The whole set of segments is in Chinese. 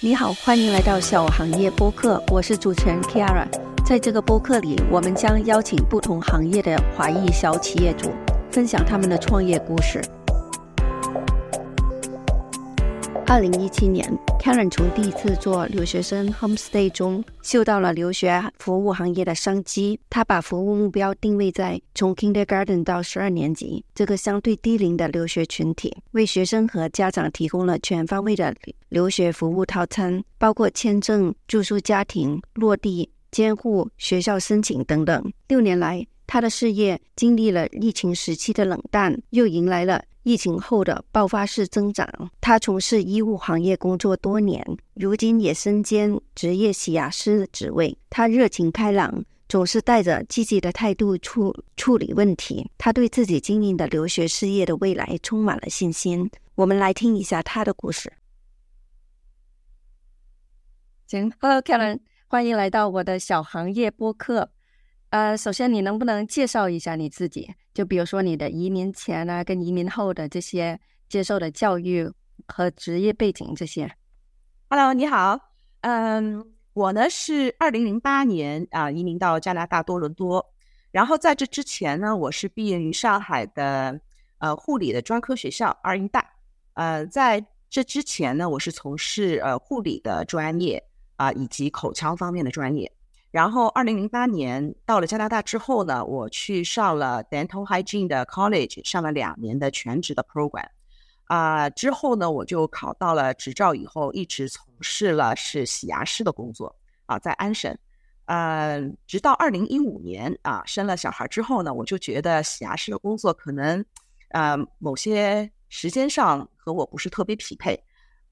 你好，欢迎来到小行业播客，我是主持人 Kiara。在这个播客里，我们将邀请不同行业的华裔小企业主，分享他们的创业故事。二零一七年，Karen 从第一次做留学生 homestay 中嗅到了留学服务行业的商机。他把服务目标定位在从 kindergarten 到十二年级这个相对低龄的留学群体，为学生和家长提供了全方位的留学服务套餐，包括签证、住宿、家庭、落地、监护、学校申请等等。六年来，他的事业经历了疫情时期的冷淡，又迎来了。疫情后的爆发式增长。他从事医务行业工作多年，如今也身兼职业洗牙师的职位。他热情开朗，总是带着积极的态度处处理问题。他对自己经营的留学事业的未来充满了信心。我们来听一下他的故事。行，Hello，Karen，欢迎来到我的小行业播客。呃，首先你能不能介绍一下你自己？就比如说你的移民前啊，跟移民后的这些接受的教育和职业背景这些。Hello，你好，嗯，我呢是二零零八年啊移民到加拿大多伦多，然后在这之前呢，我是毕业于上海的呃护理的专科学校二医大，呃，在这之前呢，我是从事呃护理的专业啊以及口腔方面的专业。然后，二零零八年到了加拿大之后呢，我去上了 Dental Hygiene 的 College，上了两年的全职的 program。啊，之后呢，我就考到了执照，以后一直从事了是洗牙师的工作啊，在安省。呃，直到二零一五年啊，生了小孩之后呢，我就觉得洗牙师的工作可能呃某些时间上和我不是特别匹配。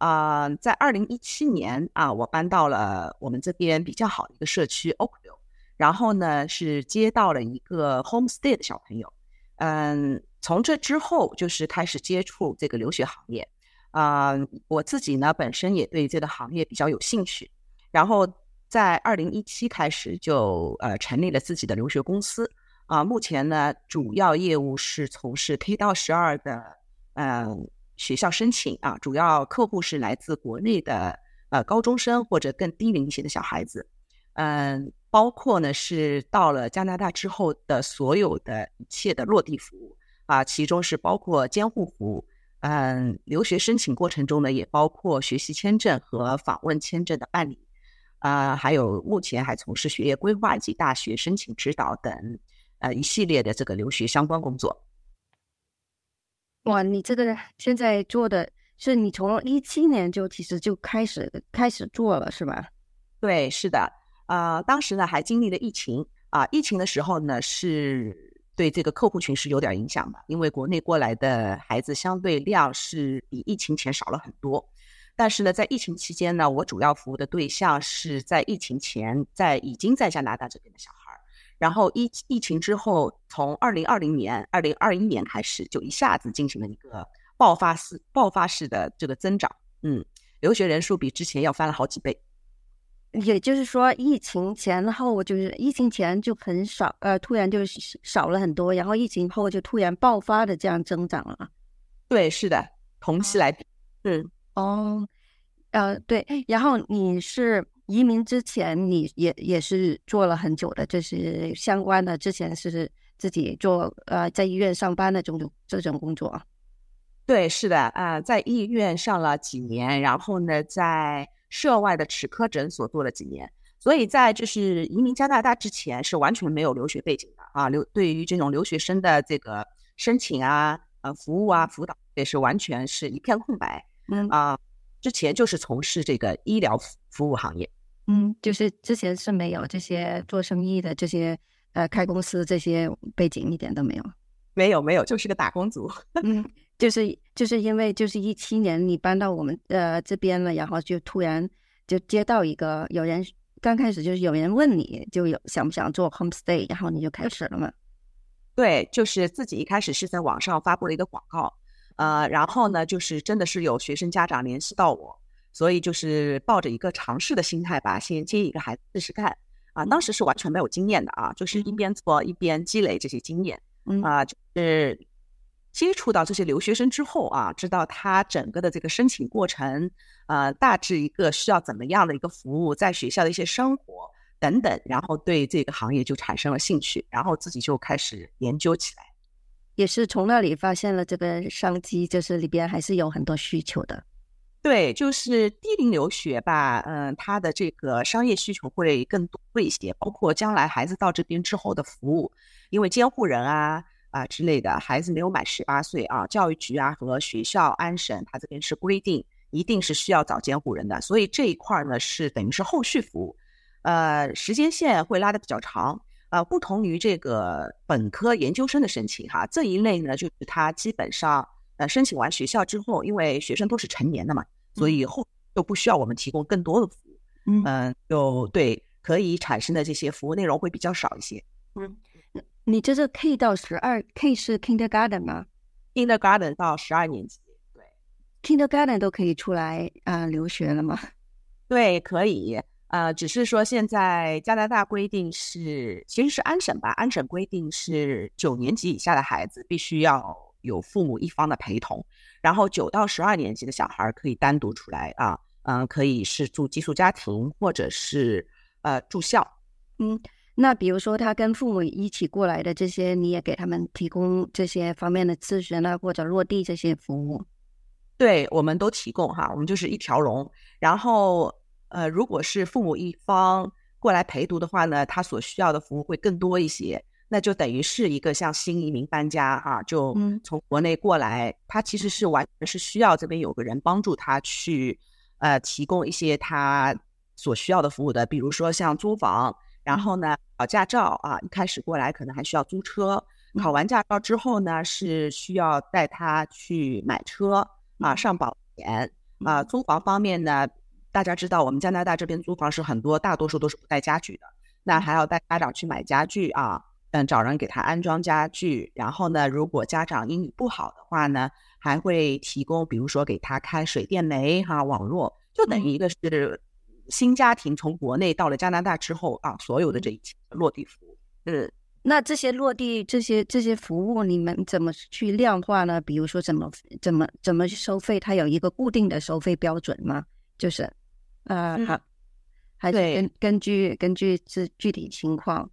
啊，在二零一七年啊，我搬到了我们这边比较好的一个社区 Oakville，然后呢是接到了一个 homestay 的小朋友，嗯，从这之后就是开始接触这个留学行业，啊，我自己呢本身也对这个行业比较有兴趣，然后在二零一七开始就呃成立了自己的留学公司，啊，目前呢主要业务是从事 K 到十二的，嗯。学校申请啊，主要客户是来自国内的呃高中生或者更低龄一些的小孩子，嗯，包括呢是到了加拿大之后的所有的一切的落地服务啊，其中是包括监护服。务，嗯，留学申请过程中呢也包括学习签证和访问签证的办理，啊，还有目前还从事学业规划及大学申请指导等呃一系列的这个留学相关工作。哇，你这个现在做的是你从一七年就其实就开始开始做了是吧？对，是的，呃，当时呢还经历了疫情啊，疫情的时候呢是对这个客户群是有点影响的，因为国内过来的孩子相对量是比疫情前少了很多。但是呢，在疫情期间呢，我主要服务的对象是在疫情前在已经在加拿大这边的小孩。然后疫疫情之后，从二零二零年、二零二一年开始，就一下子进行了一个爆发式、爆发式的这个增长。嗯，留学人数比之前要翻了好几倍。也就是说，疫情前后就是疫情前就很少，呃，突然就少了很多，然后疫情后就突然爆发的这样增长了。对，是的，同期来比，嗯，哦，呃，对，然后你是。移民之前，你也也是做了很久的，就是相关的。之前是自己做呃，在医院上班的这种这种工作。对，是的，啊，在医院上了几年，然后呢，在涉外的齿科诊所做了几年。所以在就是移民加拿大之前，是完全没有留学背景的啊。留对于这种留学生的这个申请啊、呃服务啊、辅导，也是完全是一片空白。嗯啊。之前就是从事这个医疗服务行业，嗯，就是之前是没有这些做生意的这些呃开公司这些背景一点都没有，没有没有，就是个打工族，嗯，就是就是因为就是一七年你搬到我们呃这边了，然后就突然就接到一个有人刚开始就是有人问你就有想不想做 homestay，然后你就开始了嘛？对，就是自己一开始是在网上发布了一个广告。呃，然后呢，就是真的是有学生家长联系到我，所以就是抱着一个尝试的心态吧，先接一个孩子试试看。啊，当时是完全没有经验的啊，就是一边做一边积累这些经验。啊，就是接触到这些留学生之后啊，知道他整个的这个申请过程，呃，大致一个需要怎么样的一个服务，在学校的一些生活等等，然后对这个行业就产生了兴趣，然后自己就开始研究起来。也是从那里发现了这个商机，就是里边还是有很多需求的。对，就是低龄留学吧，嗯，它的这个商业需求会更多一些，包括将来孩子到这边之后的服务，因为监护人啊。啊之类的，孩子没有满十八岁啊，教育局啊和学校安审，他这边是规定一定是需要找监护人的，所以这一块呢是等于是后续服务，呃，时间线会拉的比较长，呃，不同于这个本科研究生的申请哈，这一类呢就是他基本上呃申请完学校之后，因为学生都是成年的嘛，所以后就不需要我们提供更多的服务，嗯，就对可以产生的这些服务内容会比较少一些，嗯。你这是 K 到十二，K 是 Kindergarten 吗？Kindergarten 到十二年级，对，Kindergarten 都可以出来啊留学了吗？对，可以，呃，只是说现在加拿大规定是，其实是安省吧，安省规定是九年级以下的孩子必须要有父母一方的陪同，然后九到十二年级的小孩可以单独出来啊，嗯，可以是住寄宿家庭或者是呃住校，嗯。那比如说，他跟父母一起过来的这些，你也给他们提供这些方面的咨询啊，或者落地这些服务？对，我们都提供哈，我们就是一条龙。然后，呃，如果是父母一方过来陪读的话呢，他所需要的服务会更多一些。那就等于是一个像新移民搬家啊，就从国内过来，他其实是完全是需要这边有个人帮助他去，呃，提供一些他所需要的服务的，比如说像租房。然后呢，考驾照啊，一开始过来可能还需要租车。考完驾照之后呢，是需要带他去买车啊，上保险。啊。租房方面呢，大家知道我们加拿大这边租房是很多，大多数都是不带家具的，那还要带家长去买家具啊，嗯，找人给他安装家具。然后呢，如果家长英语不好的话呢，还会提供，比如说给他开水电煤哈，网络，就等于一个是。新家庭从国内到了加拿大之后啊，所有的这一切落地服务，嗯，那这些落地这些这些服务，你们怎么去量化呢？比如说怎么怎么怎么去收费？它有一个固定的收费标准吗？就是，呃，好，还是根根据根据这具体情况？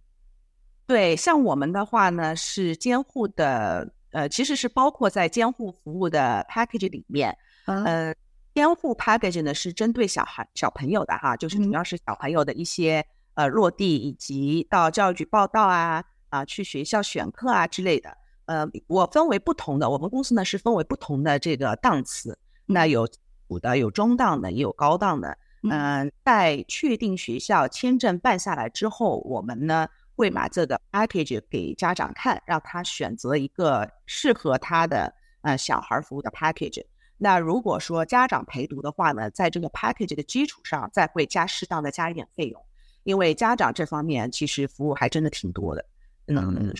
对，像我们的话呢，是监护的，呃，其实是包括在监护服务的 package 里面，嗯。监护 package 呢是针对小孩小朋友的哈，就是主要是小朋友的一些呃落地以及到教育局报到啊啊去学校选课啊之类的。呃，我分为不同的，我们公司呢是分为不同的这个档次，那有普的，有中档的，也有高档的。嗯，在确定学校签证办下来之后，我们呢会把这个 package 给家长看，让他选择一个适合他的呃小孩服务的 package。那如果说家长陪读的话呢，在这个 package 的基础上，再会加适当的加一点费用，因为家长这方面其实服务还真的挺多的。嗯，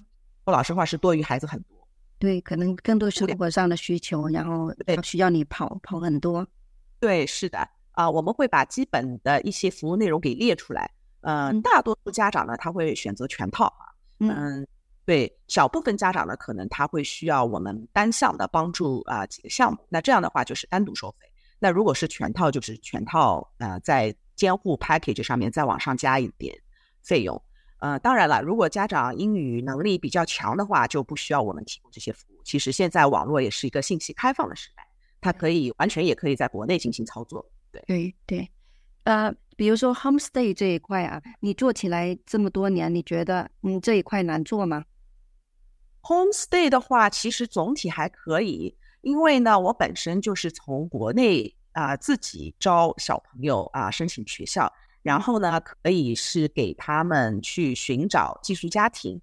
说老实话是多于孩子很多。对，可能更多生活上的需求，然后需要你跑跑很多。对，是的啊，我们会把基本的一些服务内容给列出来。嗯，大多数家长呢，他会选择全套啊。嗯。对小部分家长呢，可能他会需要我们单项的帮助啊几个项目，那这样的话就是单独收费。那如果是全套，就是全套呃在监护 package 上面再往上加一点费用。呃，当然了，如果家长英语能力比较强的话，就不需要我们提供这些服务。其实现在网络也是一个信息开放的时代，它可以完全也可以在国内进行操作。对对对，呃，比如说 homestay 这一块啊，你做起来这么多年，你觉得嗯这一块难做吗？Homestay 的话，其实总体还可以，因为呢，我本身就是从国内啊自己招小朋友啊申请学校，然后呢，可以是给他们去寻找寄宿家庭，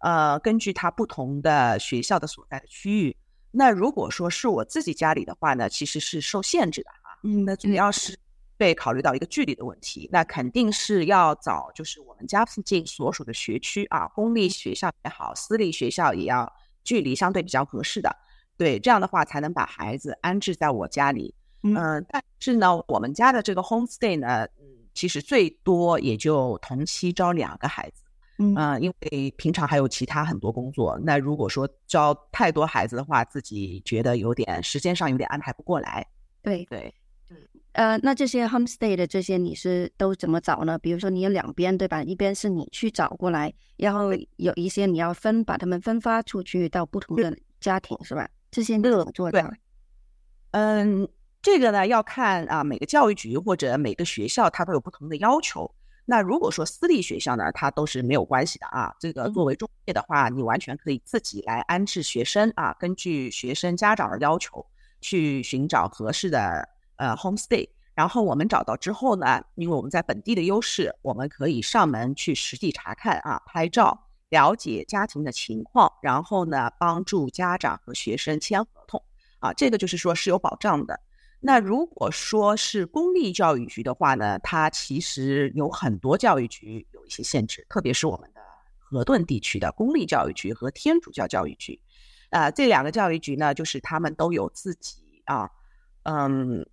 呃，根据他不同的学校的所在的区域。那如果说是我自己家里的话呢，其实是受限制的啊。嗯，那主要是。被考虑到一个距离的问题，那肯定是要找就是我们家附近所属的学区啊，公立学校也好，私立学校也要距离相对比较合适的，对，这样的话才能把孩子安置在我家里。嗯，但是呢，我们家的这个 homestay 呢，嗯，其实最多也就同期招两个孩子，嗯，因为平常还有其他很多工作。那如果说招太多孩子的话，自己觉得有点时间上有点安排不过来。对对，呃，那这些 homestay 的这些你是都怎么找呢？比如说你有两边对吧？一边是你去找过来，然后有一些你要分把他们分发出去到不同的家庭是吧？这些你怎么做的？嗯，这个呢要看啊每个教育局或者每个学校它都有不同的要求。那如果说私立学校呢，它都是没有关系的啊。这个作为中介的话，你完全可以自己来安置学生啊，根据学生家长的要求去寻找合适的呃 homestay。然后我们找到之后呢，因为我们在本地的优势，我们可以上门去实地查看啊，拍照了解家庭的情况，然后呢帮助家长和学生签合同啊，这个就是说是有保障的。那如果说是公立教育局的话呢，它其实有很多教育局有一些限制，特别是我们的河顿地区的公立教育局和天主教教育局，啊，这两个教育局呢，就是他们都有自己啊，嗯，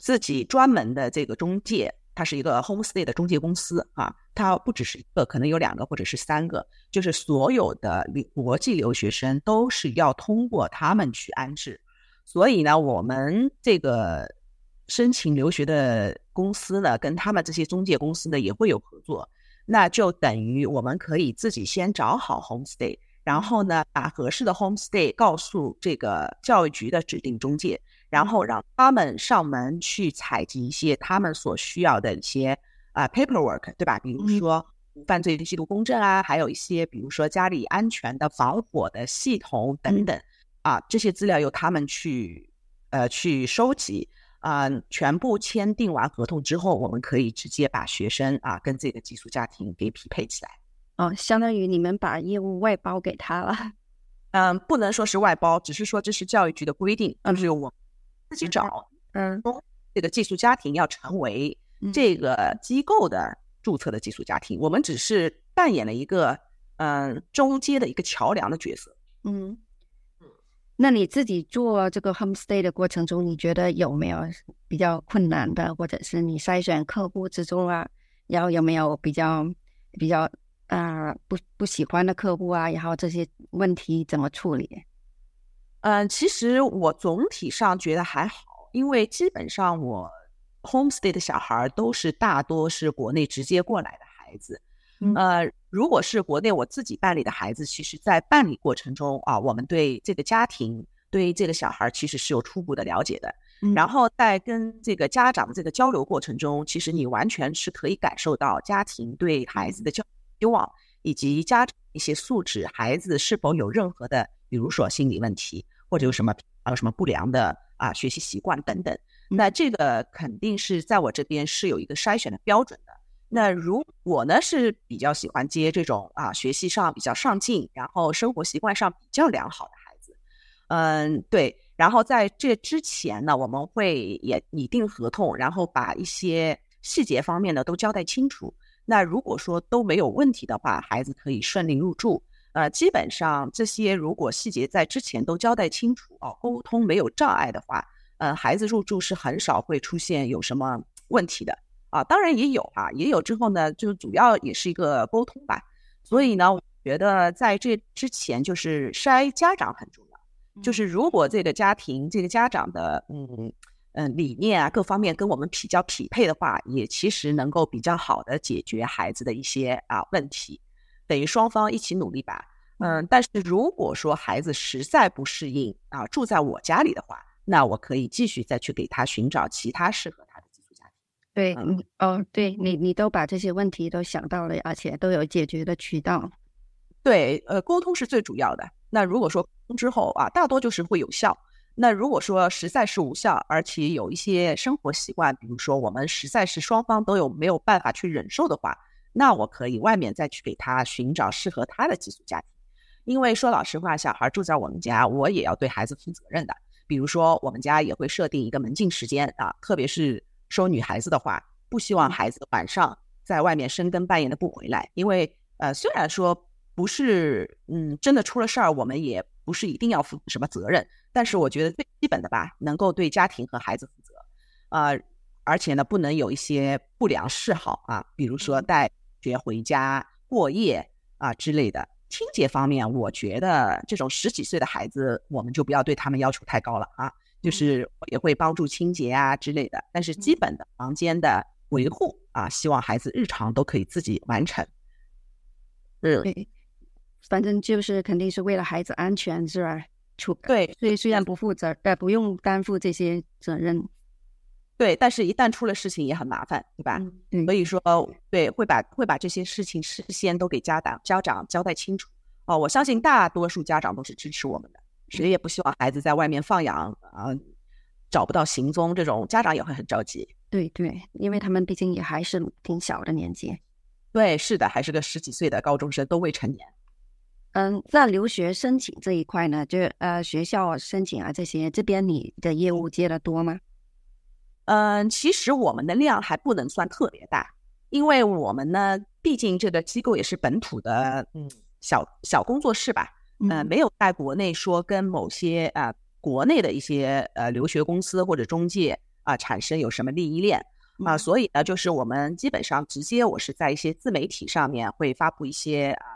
自己专门的这个中介，它是一个 homestay 的中介公司啊，它不只是一个，可能有两个或者是三个，就是所有的国际留学生都是要通过他们去安置。所以呢，我们这个申请留学的公司呢，跟他们这些中介公司呢也会有合作。那就等于我们可以自己先找好 homestay，然后呢，把合适的 homestay 告诉这个教育局的指定中介，然后让他们上门去采集一些他们所需要的一些啊 paperwork，对吧？比如说犯罪记录公证啊，还有一些比如说家里安全的防火的系统等等。啊，这些资料由他们去，呃，去收集啊，全部签订完合同之后，我们可以直接把学生啊跟自己的寄宿家庭给匹配起来。哦，相当于你们把业务外包给他了。嗯，不能说是外包，只是说这是教育局的规定，就是我自己找。嗯，这个寄宿家庭要成为这个机构的注册的寄宿家庭，我们只是扮演了一个嗯中间的一个桥梁的角色。嗯。那你自己做这个 homestay 的过程中，你觉得有没有比较困难的，或者是你筛选客户之中啊，然后有没有比较比较啊不不喜欢的客户啊？然后这些问题怎么处理？嗯，其实我总体上觉得还好，因为基本上我 homestay 的小孩都是大多是国内直接过来的孩子。呃，如果是国内我自己办理的孩子，其实，在办理过程中啊，我们对这个家庭、对这个小孩其实是有初步的了解的。然后在跟这个家长的这个交流过程中，其实你完全是可以感受到家庭对孩子的教希望，以及家长一些素质，孩子是否有任何的，比如说心理问题，或者有什么有什么不良的啊学习习惯等等。那这个肯定是在我这边是有一个筛选的标准的。那如我呢是比较喜欢接这种啊学习上比较上进，然后生活习惯上比较良好的孩子，嗯对，然后在这之前呢，我们会也拟定合同，然后把一些细节方面呢都交代清楚。那如果说都没有问题的话，孩子可以顺利入住。呃，基本上这些如果细节在之前都交代清楚哦，沟通没有障碍的话，呃，孩子入住是很少会出现有什么问题的。啊，当然也有啊，也有之后呢，就主要也是一个沟通吧。所以呢，我觉得在这之前就是筛家长很重要，就是如果这个家庭这个家长的嗯嗯理念啊各方面跟我们比较匹配的话，也其实能够比较好的解决孩子的一些啊问题，等于双方一起努力吧。嗯，但是如果说孩子实在不适应啊住在我家里的话，那我可以继续再去给他寻找其他适合他的寄宿家庭。对，嗯，哦，对你，你都把这些问题都想到了，而且都有解决的渠道。对，呃，沟通是最主要的。那如果说沟通之后啊，大多就是会有效。那如果说实在是无效，而且有一些生活习惯，比如说我们实在是双方都有没有办法去忍受的话，那我可以外面再去给他寻找适合他的寄宿家庭。因为说老实话，小孩住在我们家，我也要对孩子负责任的。比如说，我们家也会设定一个门禁时间啊，特别是。收女孩子的话，不希望孩子晚上在外面深更半夜的不回来，因为呃，虽然说不是嗯真的出了事儿，我们也不是一定要负什么责任，但是我觉得最基本的吧，能够对家庭和孩子负责，啊，而且呢，不能有一些不良嗜好啊，比如说带学回家，过夜啊之类的。清洁方面，我觉得这种十几岁的孩子，我们就不要对他们要求太高了啊，就是也会帮助清洁啊之类的。但是基本的房间的维护啊，希望孩子日常都可以自己完成。嗯，对，反正就是肯定是为了孩子安全是吧？出对，所以虽然不负责，呃，不用担负这些责任。对，但是一旦出了事情也很麻烦，对吧？嗯，所以说，对，会把会把这些事情事先都给家长家长交代清楚。哦，我相信大多数家长都是支持我们的，谁也不希望孩子在外面放养啊，找不到行踪，这种家长也会很着急。对对，因为他们毕竟也还是挺小的年纪。对，是的，还是个十几岁的高中生，都未成年。嗯，在留学申请这一块呢，就呃学校申请啊这些，这边你的业务接的多吗？嗯，其实我们的量还不能算特别大，因为我们呢，毕竟这个机构也是本土的，嗯，小小工作室吧，嗯，没有在国内说跟某些啊国内的一些呃留学公司或者中介啊产生有什么利益链啊，所以呢，就是我们基本上直接我是在一些自媒体上面会发布一些啊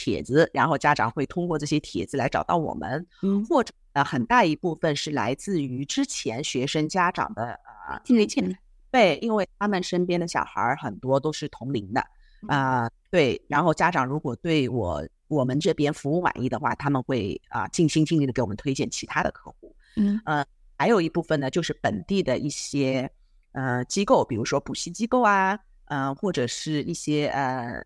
帖子，然后家长会通过这些帖子来找到我们，嗯，或者呃很大一部分是来自于之前学生家长的。啊，推荐对，因为他们身边的小孩很多都是同龄的啊，对。然后家长如果对我我们这边服务满意的话，他们会啊尽心尽力的给我们推荐其他的客户。嗯呃，还有一部分呢，就是本地的一些呃机构，比如说补习机构啊，嗯，或者是一些呃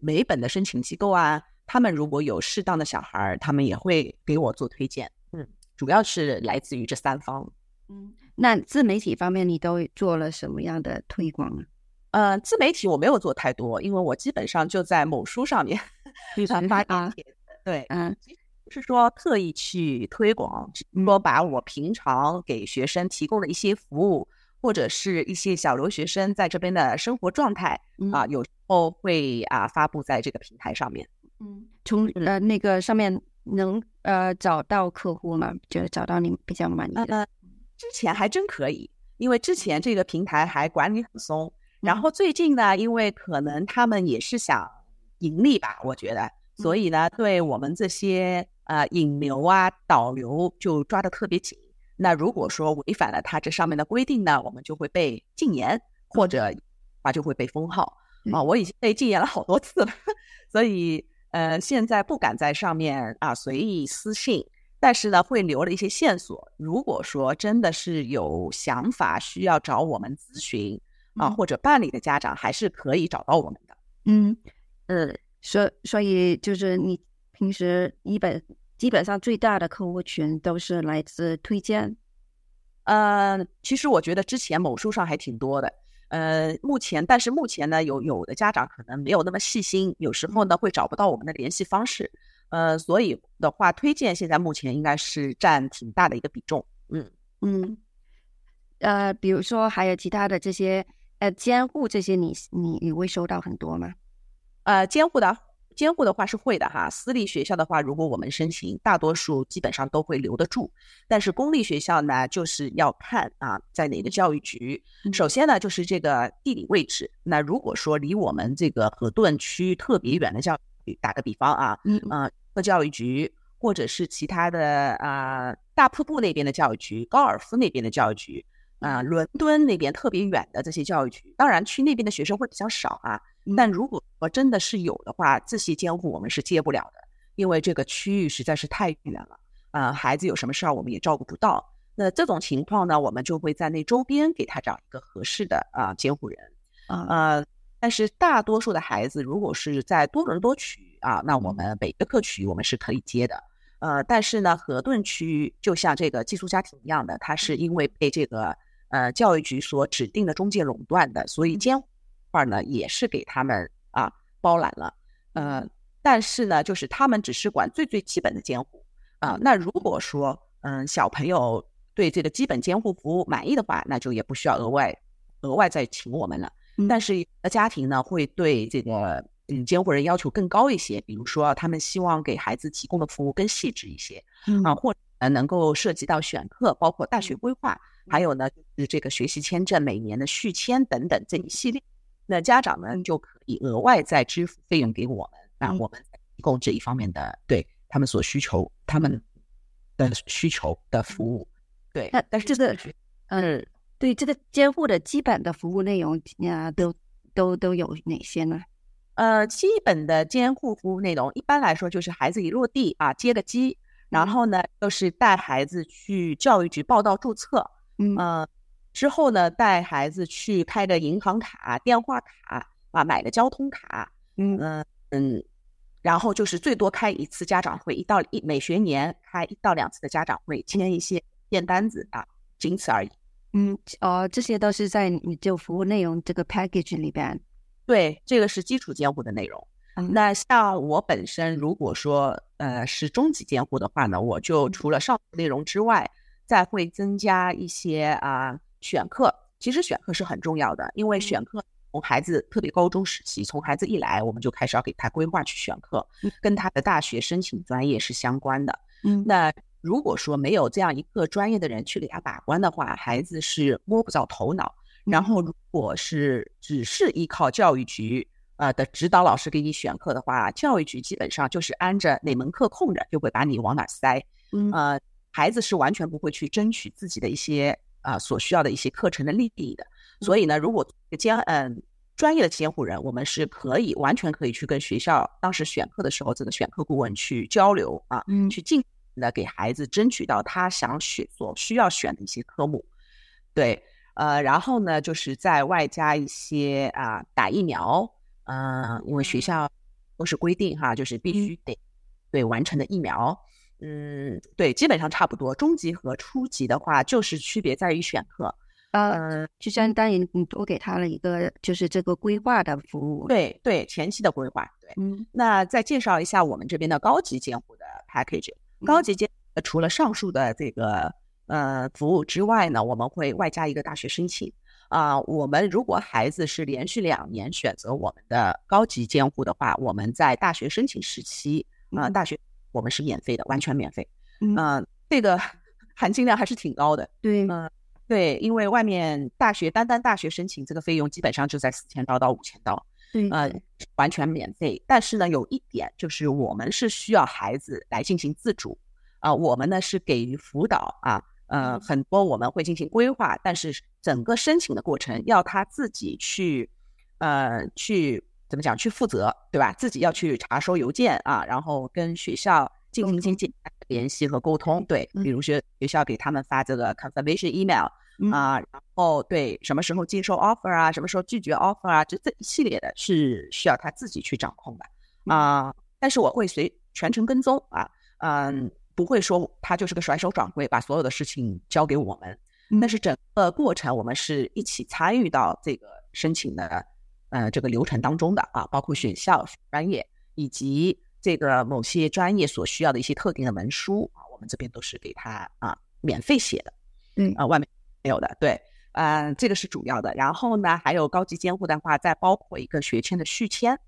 美本的申请机构啊，他们如果有适当的小孩，他们也会给我做推荐。嗯，主要是来自于这三方。嗯。那自媒体方面，你都做了什么样的推广呢？呃，自媒体我没有做太多，因为我基本上就在某书上面传发帖子。对，嗯，不是说特意去推广，只是说把我平常给学生提供的一些服务，或者是一些小留学生在这边的生活状态啊，有时候会啊发布在这个平台上面。嗯，从呃那个上面能呃找到客户吗？就找到你比较满意的。之前还真可以，因为之前这个平台还管理很松。然后最近呢，因为可能他们也是想盈利吧，我觉得，所以呢，对我们这些呃引流啊、导流就抓得特别紧。那如果说违反了他这上面的规定呢，我们就会被禁言，或者啊就会被封号啊。我已经被禁言了好多次了，所以呃现在不敢在上面啊随意私信。但是呢，会留了一些线索。如果说真的是有想法需要找我们咨询啊，或者办理的家长，还是可以找到我们的。嗯呃，所所以就是你平时一本基本上最大的客户群都是来自推荐。呃，其实我觉得之前某书上还挺多的。呃，目前但是目前呢，有有的家长可能没有那么细心，有时候呢会找不到我们的联系方式。呃，所以的话，推荐现在目前应该是占挺大的一个比重。嗯嗯，呃，比如说还有其他的这些呃监护这些，你你你会收到很多吗？呃，监护的监护的话是会的哈。私立学校的话，如果我们申请，大多数基本上都会留得住。但是公立学校呢，就是要看啊，在哪个教育局。首先呢，就是这个地理位置。那如果说离我们这个河顿区特别远的教育，打个比方啊，嗯啊。和教育局，或者是其他的啊，大瀑布那边的教育局，高尔夫那边的教育局，啊，伦敦那边特别远的这些教育局，当然去那边的学生会比较少啊。但如果说真的是有的话，自习监护我们是接不了的，因为这个区域实在是太远了啊，孩子有什么事儿我们也照顾不到。那这种情况呢，我们就会在那周边给他找一个合适的啊监护人啊。但是大多数的孩子，如果是在多伦多区啊，那我们北约克区我们是可以接的。呃，但是呢，河顿区就像这个寄宿家庭一样的，它是因为被这个呃教育局所指定的中介垄断的，所以监护块呢也是给他们啊包揽了。呃，但是呢，就是他们只是管最最基本的监护啊。那如果说嗯小朋友对这个基本监护服务满意的话，那就也不需要额外额外再请我们了。但是有的家庭呢，会对这个嗯监护人要求更高一些，比如说他们希望给孩子提供的服务更细致一些，啊，或者能够涉及到选课，包括大学规划，还有呢就是这个学习签证每年的续签等等这一系列那家长们就可以额外再支付费用给我们，那我们提供这一方面的对他们所需求、他们的需求的服务。对，那但是这个嗯，对这个监护的基本的服务内容啊，都都都有哪些呢？呃，基本的监护服务内容，一般来说就是孩子一落地啊，接个机，然后呢，就是带孩子去教育局报到注册，嗯，之后呢，带孩子去开个银行卡、电话卡啊，买个交通卡，嗯嗯嗯，然后就是最多开一次家长会，一到一每学年开一到两次的家长会，签一些电单子啊，仅此而已。嗯，哦，这些都是在你就服务内容这个 package 里边。对，这个是基础监护的内容。那像我本身，如果说呃是中级监护的话呢，我就除了上述内容之外，再会增加一些啊选课。其实选课是很重要的，因为选课从孩子特别高中时期，从孩子一来，我们就开始要给他规划去选课，跟他的大学申请专业是相关的。嗯，那如果说没有这样一个专业的人去给他把关的话，孩子是摸不着头脑。然后，如果是只是依靠教育局呃的指导老师给你选课的话，教育局基本上就是按着哪门课空着就会把你往哪塞。嗯，呃，孩子是完全不会去争取自己的一些啊所需要的一些课程的利益的。所以呢，如果监嗯专业的监护人，我们是可以完全可以去跟学校当时选课的时候这个选课顾问去交流啊，嗯，去尽的给孩子争取到他想选所需要选的一些科目，对。呃，然后呢，就是在外加一些啊打疫苗，嗯，因为学校都是规定哈，就是必须得对完成的疫苗，嗯，对，基本上差不多。中级和初级的话，就是区别在于选课，呃，就相当于你多给他了一个就是这个规划的服务，对对，前期的规划，对，嗯，那再介绍一下我们这边的高级监护的 package，高级监除了上述的这个。呃，服务之外呢，我们会外加一个大学申请。啊。我们如果孩子是连续两年选择我们的高级监护的话，我们在大学申请时期啊，大学我们是免费的，完全免费。嗯，这个 含金量还是挺高的。对，嗯，对，因为外面大学单单大学申请这个费用基本上就在四千刀到五千刀，对，呃，完全免费。但是呢，有一点就是我们是需要孩子来进行自主啊，我们呢是给予辅导啊。呃，很多我们会进行规划，但是整个申请的过程要他自己去，呃，去怎么讲？去负责，对吧？自己要去查收邮件啊，然后跟学校进行进行联系和沟通。对，比如学学校给他们发这个 confirmation email 啊，然后对什么时候接受 offer 啊，什么时候拒绝 offer 啊，这这一系列的是需要他自己去掌控的啊。但是我会随全程跟踪啊，嗯。不会说他就是个甩手掌柜，把所有的事情交给我们。但是整个过程我们是一起参与到这个申请的呃这个流程当中的啊，包括选校、专业以及这个某些专业所需要的一些特定的文书啊，我们这边都是给他啊免费写的。嗯啊，外面没有的。对，嗯，这个是主要的。然后呢，还有高级监护的话，再包括一个学签的续签。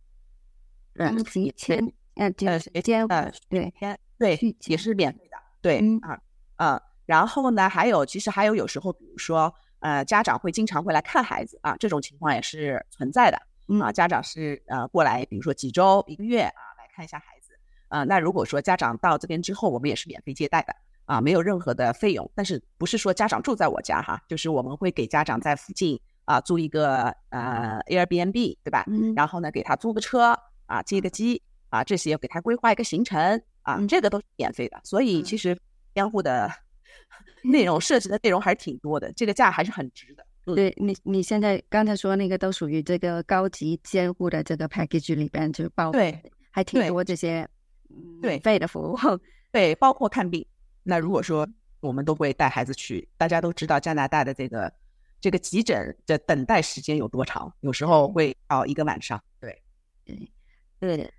嗯，续签，嗯，就是监呃对签。对，也是免费的。对，啊，嗯，然后呢，还有，其实还有，有时候，比如说，呃，家长会经常会来看孩子啊，这种情况也是存在的。嗯啊，家长是呃过来，比如说几周、一个月啊，来看一下孩子。啊，那如果说家长到这边之后，我们也是免费接待的啊，没有任何的费用。但是不是说家长住在我家哈，就是我们会给家长在附近啊租一个呃 Airbnb，对吧？嗯。然后呢，给他租个车啊，接个机啊，这些给他规划一个行程。啊，这个都是免费的，所以其实监护的 内容涉及的内容还是挺多的，这个价还是很值的。对你，你现在刚才说那个都属于这个高级监护的这个 package 里边就包对，还挺多这些对费的服务，对，包括看病。那如果说我们都会带孩子去，大家都知道加拿大的这个这个急诊的等待时间有多长，有时候会到一个晚上。对，对，对。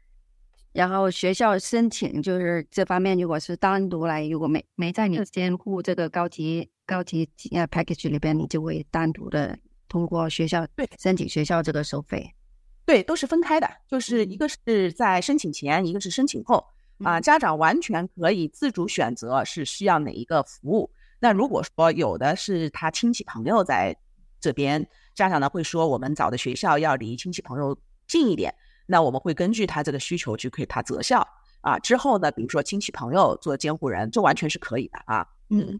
然后学校申请就是这方面，如果是单独来，如果没没在你监护这个高级高级呃 package 里边，你就会单独的通过学校对。申请学校这个收费，对，都是分开的，就是。一个是在申请前，一个是申请后啊，家长完全可以自主选择是需要哪一个服务。那如果说有的是他亲戚朋友在这边。家长呢会说我们找的学校要离亲戚朋友近一点，那我们会根据他这个需求去给他择校啊。之后呢，比如说亲戚朋友做监护人，这完全是可以的啊。嗯，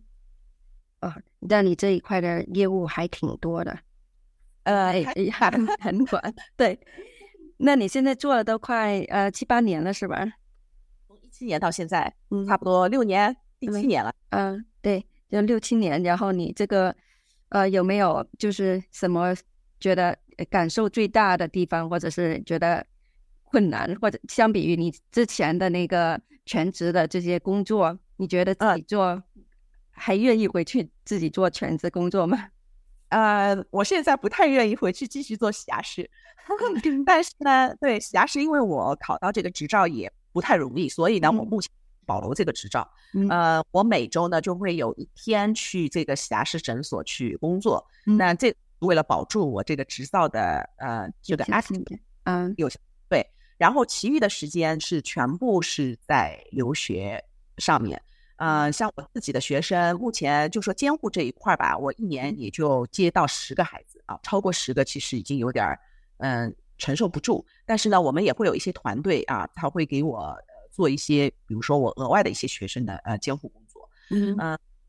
啊，那你这一块的业务还挺多的，呃，还很广。对，那你现在做了都快呃七八年了是吧？从一七年到现在，嗯，差不多六年，第七年了。嗯，对。就六七年，然后你这个，呃，有没有就是什么觉得感受最大的地方，或者是觉得困难，或者相比于你之前的那个全职的这些工作，你觉得自己做还愿意回去自己做全职工作吗？呃，我现在不太愿意回去继续做洗牙师，但是呢，对洗牙师，因为我考到这个执照也不太容易，所以呢，我目前。保留这个执照，呃，我每周呢就会有一天去这个洗牙师诊所去工作。那这为了保住我这个执照的呃这个 active，嗯，有对，然后其余的时间是全部是在留学上面。呃，像我自己的学生，目前就说监护这一块吧，我一年也就接到十个孩子啊，超过十个其实已经有点儿嗯承受不住。但是呢，我们也会有一些团队啊，他会给我。做一些，比如说我额外的一些学生的呃监护工作，嗯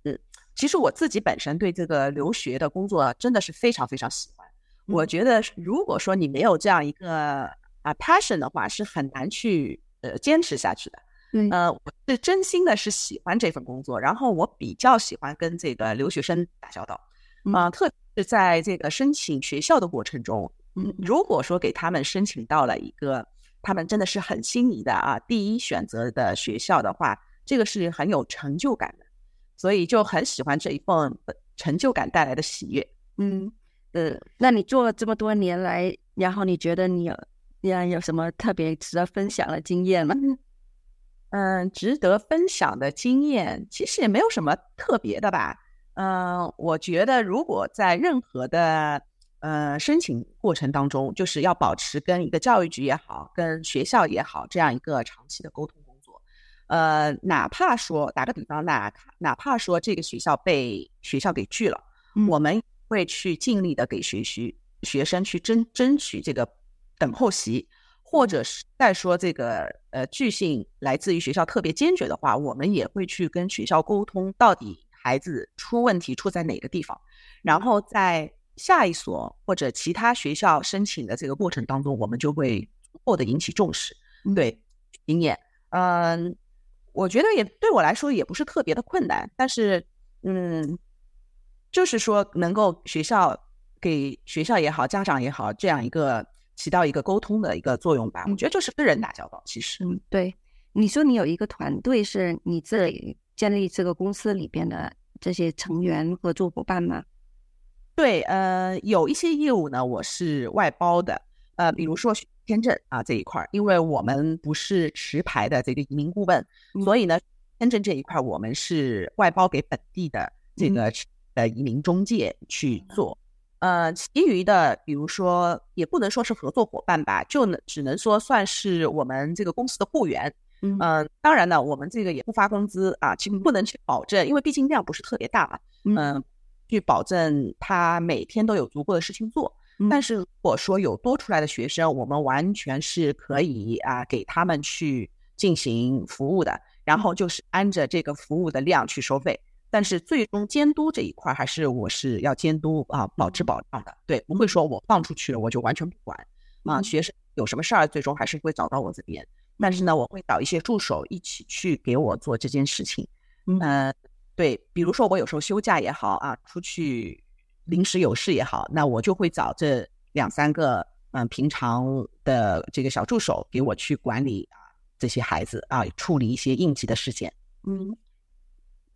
嗯，其实我自己本身对这个留学的工作真的是非常非常喜欢。我觉得如果说你没有这样一个啊 passion 的话，是很难去呃坚持下去的。嗯，呃，我是真心的是喜欢这份工作，然后我比较喜欢跟这个留学生打交道，啊，特别是在这个申请学校的过程中，嗯，如果说给他们申请到了一个。他们真的是很心仪的啊！第一选择的学校的话，这个是很有成就感的，所以就很喜欢这一份成就感带来的喜悦。嗯，呃，那你做了这么多年来，然后你觉得你有呀有什么特别值得分享的经验吗？嗯，值得分享的经验其实也没有什么特别的吧。嗯，我觉得如果在任何的。呃，申请过程当中，就是要保持跟一个教育局也好，跟学校也好，这样一个长期的沟通工作。呃，哪怕说打个比方，哪哪怕说这个学校被学校给拒了，我们会去尽力的给学学学生去争争取这个等候席，或者是再说这个呃拒信来自于学校特别坚决的话，我们也会去跟学校沟通，到底孩子出问题出在哪个地方，然后在。下一所或者其他学校申请的这个过程当中，我们就会获得引起重视。对，经验，嗯，我觉得也对我来说也不是特别的困难，但是，嗯，就是说能够学校给学校也好，家长也好，这样一个起到一个沟通的一个作用吧。我觉得就是跟人打交道，其实，嗯，对，你说你有一个团队，是你这里建立这个公司里边的这些成员合作伙伴吗？对，呃，有一些业务呢，我是外包的，呃，比如说签证啊这一块儿，因为我们不是持牌的这个移民顾问，所以呢，签证这一块我们是外包给本地的这个呃移民中介去做，呃，其余的，比如说也不能说是合作伙伴吧，就能只能说算是我们这个公司的雇员，嗯，当然呢，我们这个也不发工资啊，其实不能去保证，因为毕竟量不是特别大嘛，嗯。去保证他每天都有足够的事情做，但是如果说有多出来的学生，我们完全是可以啊给他们去进行服务的，然后就是按着这个服务的量去收费。但是最终监督这一块还是我是要监督啊，保质保量的。对，不会说我放出去了我就完全不管啊。学生有什么事儿，最终还是会找到我这边。但是呢，我会找一些助手一起去给我做这件事情。嗯。对，比如说我有时候休假也好啊，出去临时有事也好，那我就会找这两三个嗯平常的这个小助手给我去管理啊这些孩子啊，处理一些应急的事件。嗯，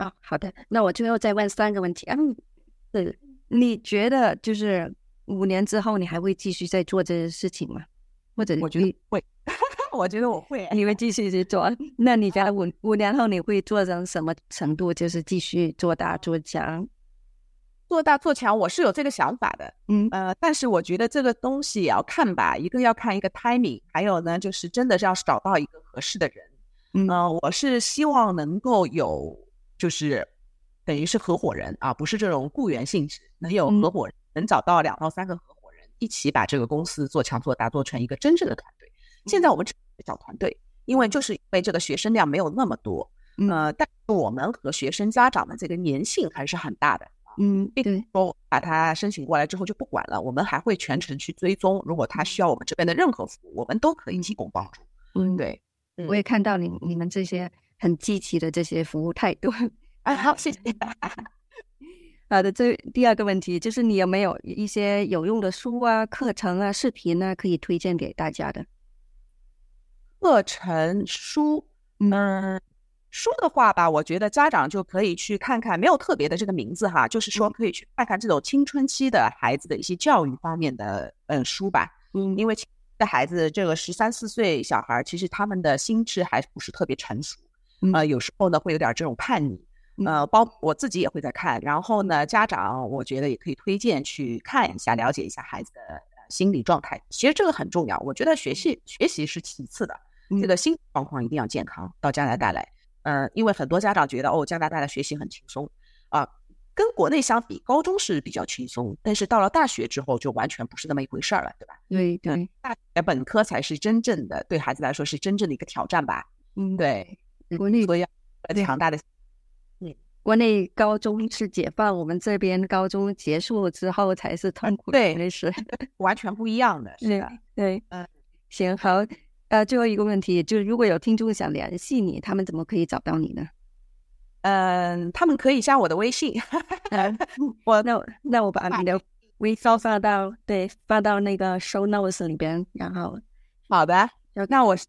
啊，好的，那我最后再问三个问题啊。对，你觉得就是五年之后你还会继续在做这些事情吗？或者我觉得会。我觉得我会，你会继续去做。那你觉得五五年后你会做成什么程度？就是继续做大做强，做大做强，我是有这个想法的。嗯呃，但是我觉得这个东西也要看吧，一个要看一个 timing，还有呢，就是真的是要找到一个合适的人。嗯，我是希望能够有，就是等于是合伙人啊，不是这种雇员性质，能有合伙人能找到两到三个合伙人，一起把这个公司做强做大，做成一个真正的团队。现在我们只是小团队，因为就是因为这个学生量没有那么多，呃，但我们和学生家长的这个粘性还是很大的。嗯，并说把他申请过来之后就不管了，我们还会全程去追踪。如果他需要我们这边的任何服务，我们都可以提供帮助。嗯，对，我也看到你你们这些很积极的这些服务态度。啊，好，谢谢。好的，这第二个问题就是你有没有一些有用的书啊、课程啊、视频呢，可以推荐给大家的？课程书，嗯。书的话吧，我觉得家长就可以去看看，没有特别的这个名字哈，就是说可以去看看这种青春期的孩子的一些教育方面的嗯书吧。嗯，因为的孩子这个十三四岁小孩，其实他们的心智还不是特别成熟，呃，有时候呢会有点这种叛逆。呃，包我自己也会在看，然后呢，家长我觉得也可以推荐去看一下，了解一下孩子的心理状态。其实这个很重要，我觉得学习学习是其次的，这个心理状况一定要健康。到加拿大来。呃，因为很多家长觉得哦，加拿大的学习很轻松啊，跟国内相比，高中是比较轻松，但是到了大学之后就完全不是那么一回事儿了，对吧？对对，大学本科才是真正的对孩子来说是真正的一个挑战吧？嗯，对，国内所以要强大的，嗯，国内高中是解放，我们这边高中结束之后才是痛苦，对，那是完全不一样的，是吧？对，嗯，行，好。呃，最后一个问题就是，如果有听众想联系你，他们怎么可以找到你呢？嗯，他们可以加我的微信。我那那我把你的微信发到对发到那个 show notes 里边，然后好的，那我是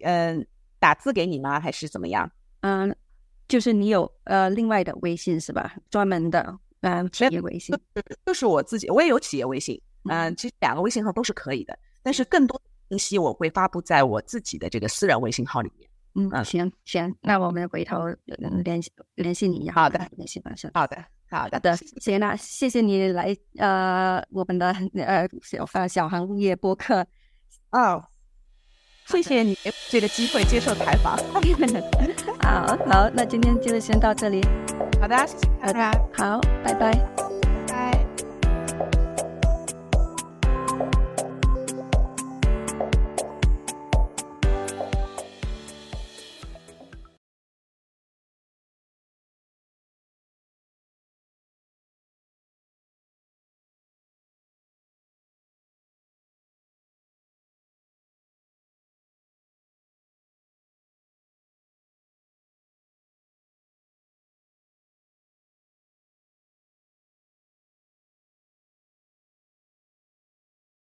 嗯打字给你吗？还是怎么样？嗯，就是你有呃另外的微信是吧？专门的嗯企业微信，就是我自己，我也有企业微信。嗯，其实两个微信号都是可以的，但是更多。信息我会发布在我自己的这个私人微信号里面。嗯，行行，那我们回头联系联系你。好的，联系方式。好的，好的的。行，那谢谢你来呃我们的呃小呃小行业播客。哦，谢谢你这个机会接受采访。好好，那今天就先到这里。好的，好的，好，拜拜。